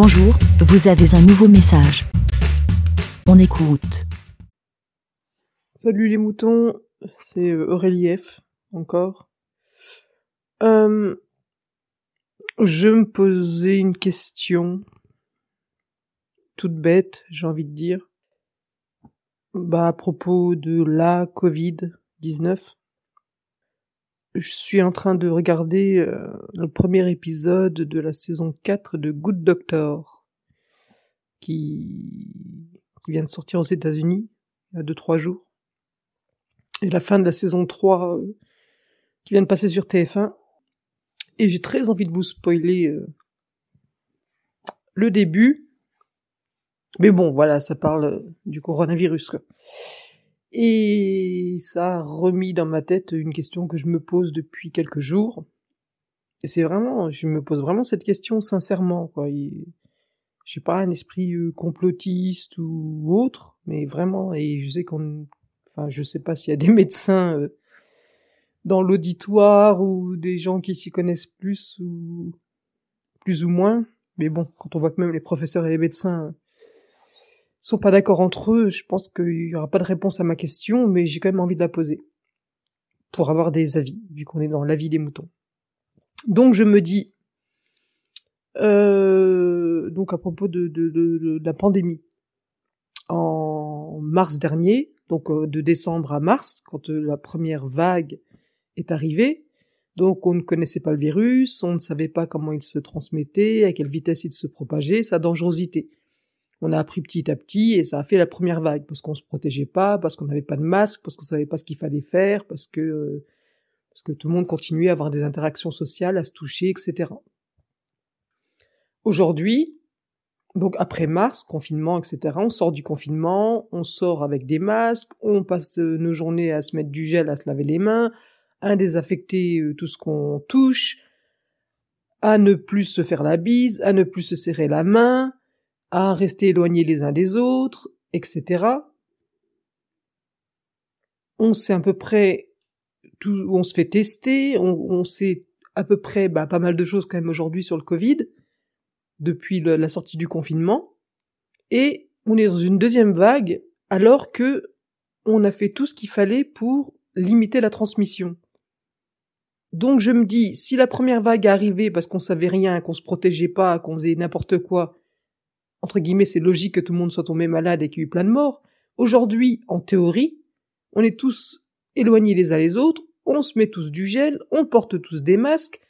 Bonjour, vous avez un nouveau message. On écoute. Salut les moutons, c'est euh, Aurélie F, encore. Euh, je me posais une question, toute bête, j'ai envie de dire, bah à propos de la Covid-19. Je suis en train de regarder euh, le premier épisode de la saison 4 de Good Doctor, qui, vient de sortir aux États-Unis il y a 2-3 jours et la fin de la saison 3 euh, qui vient de passer sur TF1. Et j'ai très envie de vous spoiler euh, le début. Mais bon, voilà, ça parle du coronavirus. Et ça a remis dans ma tête une question que je me pose depuis quelques jours. Et c'est vraiment, je me pose vraiment cette question sincèrement, quoi. J'ai pas un esprit complotiste ou autre, mais vraiment, et je sais qu'on Enfin, je sais pas s'il y a des médecins euh, dans l'auditoire ou des gens qui s'y connaissent plus ou plus ou moins. Mais bon, quand on voit que même les professeurs et les médecins sont pas d'accord entre eux, je pense qu'il y aura pas de réponse à ma question, mais j'ai quand même envie de la poser pour avoir des avis, vu qu'on est dans l'avis des moutons. Donc je me dis, euh, donc à propos de, de, la pandémie, en mars dernier, donc euh, de décembre à mars, quand euh, la première vague est arrivée. Donc on ne connaissait pas le virus, on ne savait pas comment il se transmettait, à quelle vitesse il se propageait, sa dangerosité. On a appris petit à petit et ça a fait la première vague parce qu'on se protégeait pas, parce qu'on n'avait pas de masque, parce qu'on savait pas ce qu'il fallait faire, parce que parce que tout le monde continuait à avoir des interactions sociales, à se toucher, etc. Aujourd'hui, donc après mars, confinement, etc., on sort du confinement, on sort avec des masques, on passe euh, nos journées à se mettre du gel, à se laver les mains, à désaffecter euh, tout ce qu'on touche, à ne plus se faire la bise, à ne plus se serrer la main, à rester éloignés les uns des autres, etc. On sait à peu près tout, on se fait tester, on, sait à peu près bah, pas mal de choses quand même aujourd'hui sur le Covid depuis la sortie du confinement, et on est dans une deuxième vague alors que on a fait tout ce qu'il fallait pour limiter la transmission. Donc je me dis, si la première vague est arrivée parce qu'on savait rien, qu'on se protégeait pas, qu'on faisait n'importe quoi, entre guillemets, c'est logique que tout le monde soit tombé malade et qu'il y ait eu plein de morts. Aujourd'hui, en théorie, on est tous éloignés les uns les autres, on se met tous du gel, on porte tous des masques,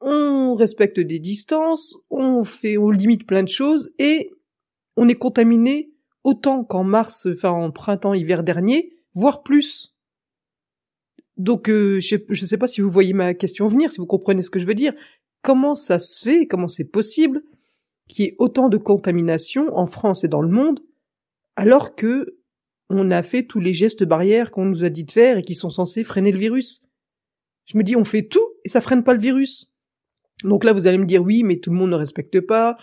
on respecte des distances, on fait, on limite plein de choses et on est contaminé autant qu'en mars, enfin en printemps, hiver dernier, voire plus. Donc euh, je, je sais pas si vous voyez ma question venir, si vous comprenez ce que je veux dire. Comment ça se fait, comment c'est possible qu'il y ait autant de contamination en France et dans le monde, alors que on a fait tous les gestes barrières qu'on nous a dit de faire et qui sont censés freiner le virus. Je me dis, on fait tout et ça freine pas le virus. Donc là, vous allez me dire oui, mais tout le monde ne respecte pas.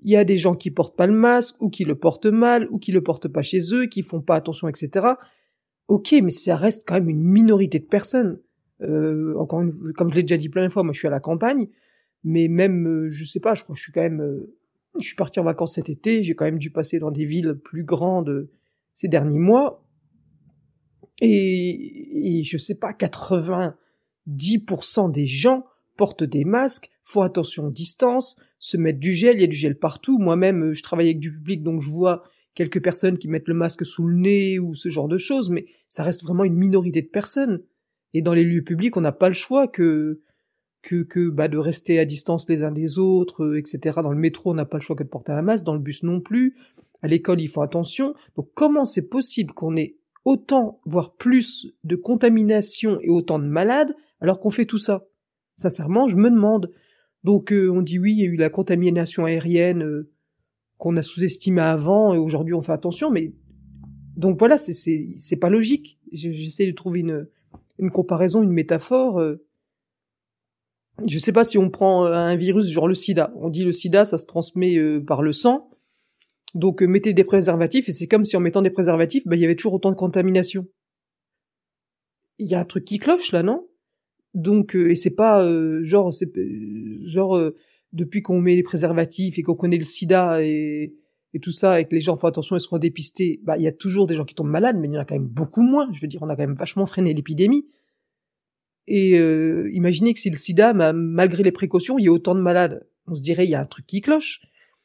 Il y a des gens qui portent pas le masque, ou qui le portent mal, ou qui le portent pas chez eux, qui font pas attention, etc. Ok, mais ça reste quand même une minorité de personnes. Euh, encore une, comme je l'ai déjà dit plein de fois, moi je suis à la campagne, mais même, euh, je sais pas, je crois que je suis quand même, euh, je suis parti en vacances cet été, j'ai quand même dû passer dans des villes plus grandes ces derniers mois, et, et je sais pas, 90% des gens portent des masques, faut attention aux distances, se mettre du gel, il y a du gel partout. Moi-même, je travaille avec du public, donc je vois quelques personnes qui mettent le masque sous le nez ou ce genre de choses, mais ça reste vraiment une minorité de personnes. Et dans les lieux publics, on n'a pas le choix que que, que bah, de rester à distance les uns des autres, euh, etc. Dans le métro, on n'a pas le choix que de porter un masque, dans le bus non plus. À l'école, il faut attention. Donc comment c'est possible qu'on ait autant, voire plus, de contamination et autant de malades alors qu'on fait tout ça? Sincèrement, je me demande. Donc euh, on dit oui, il y a eu la contamination aérienne euh, qu'on a sous-estimée avant et aujourd'hui on fait attention, mais donc voilà, c'est pas logique. J'essaie de trouver une une comparaison, une métaphore. Euh. Je sais pas si on prend un virus genre le sida. On dit le sida, ça se transmet par le sang. Donc mettez des préservatifs et c'est comme si en mettant des préservatifs, bah, il y avait toujours autant de contamination. Il y a un truc qui cloche là, non? Donc euh, et c'est pas euh, genre c'est euh, genre depuis qu'on met les préservatifs et qu'on connaît le sida et, et tout ça, et que les gens font attention et se font dépister, bah, il y a toujours des gens qui tombent malades, mais il y en a quand même beaucoup moins. Je veux dire, on a quand même vachement freiné l'épidémie. Et euh, imaginez que si le sida, malgré les précautions, il y a autant de malades, on se dirait il y a un truc qui cloche.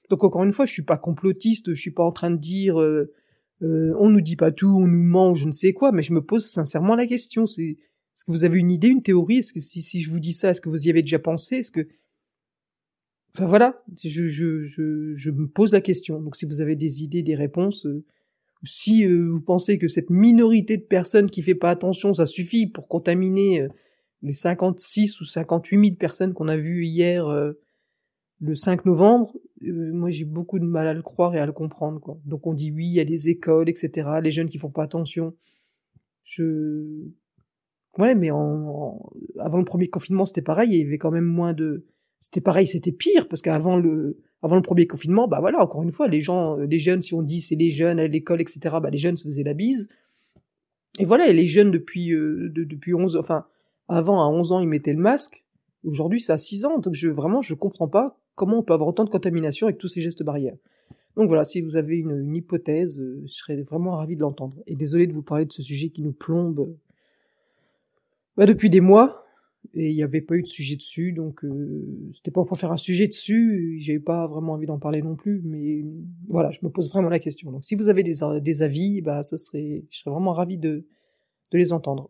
Donc encore une fois, je suis pas complotiste, je suis pas en train de dire euh, euh, on nous dit pas tout, on nous ment, je ne sais quoi, mais je me pose sincèrement la question. C'est est-ce que vous avez une idée, une théorie? Est-ce que si, si je vous dis ça, est-ce que vous y avez déjà pensé? Est-ce que Enfin voilà, je, je, je, je, me pose la question. Donc si vous avez des idées, des réponses, euh, si euh, vous pensez que cette minorité de personnes qui fait pas attention, ça suffit pour contaminer euh, les 56 ou 58 000 personnes qu'on a vues hier le 5 novembre, moi j'ai beaucoup de mal à le croire et à le comprendre. Quoi. Donc on dit oui, il y a les écoles, etc., les jeunes qui font pas attention. Je... Ouais, mais en... avant le premier confinement, c'était pareil, il y avait quand même moins de c'était pareil, c'était pire parce qu'avant le avant le premier confinement, bah voilà, encore une fois, les gens, euh, les jeunes, si on dit c'est les jeunes à l'école, etc., bah les jeunes se faisaient la bise. Et voilà, et les jeunes depuis euh, depuis 11, enfin avant à 11 ans ils mettaient le masque. Aujourd'hui c'est à 6 ans, donc je vraiment je comprends pas comment on peut avoir autant de contamination avec tous ces gestes barrières. Donc voilà, si vous avez une, hypothèse, euh, je serais vraiment ravi de l'entendre. Et désolé de vous parler de ce sujet qui nous plombe bah, depuis des mois et il n'y avait pas eu de sujet dessus, donc euh, c'était pas pour faire un sujet dessus, j'avais pas vraiment envie d'en parler non plus, mais voilà, je me pose vraiment la question. Donc si vous avez des, des avis, bah ça serait, je serais vraiment ravi de, de les entendre.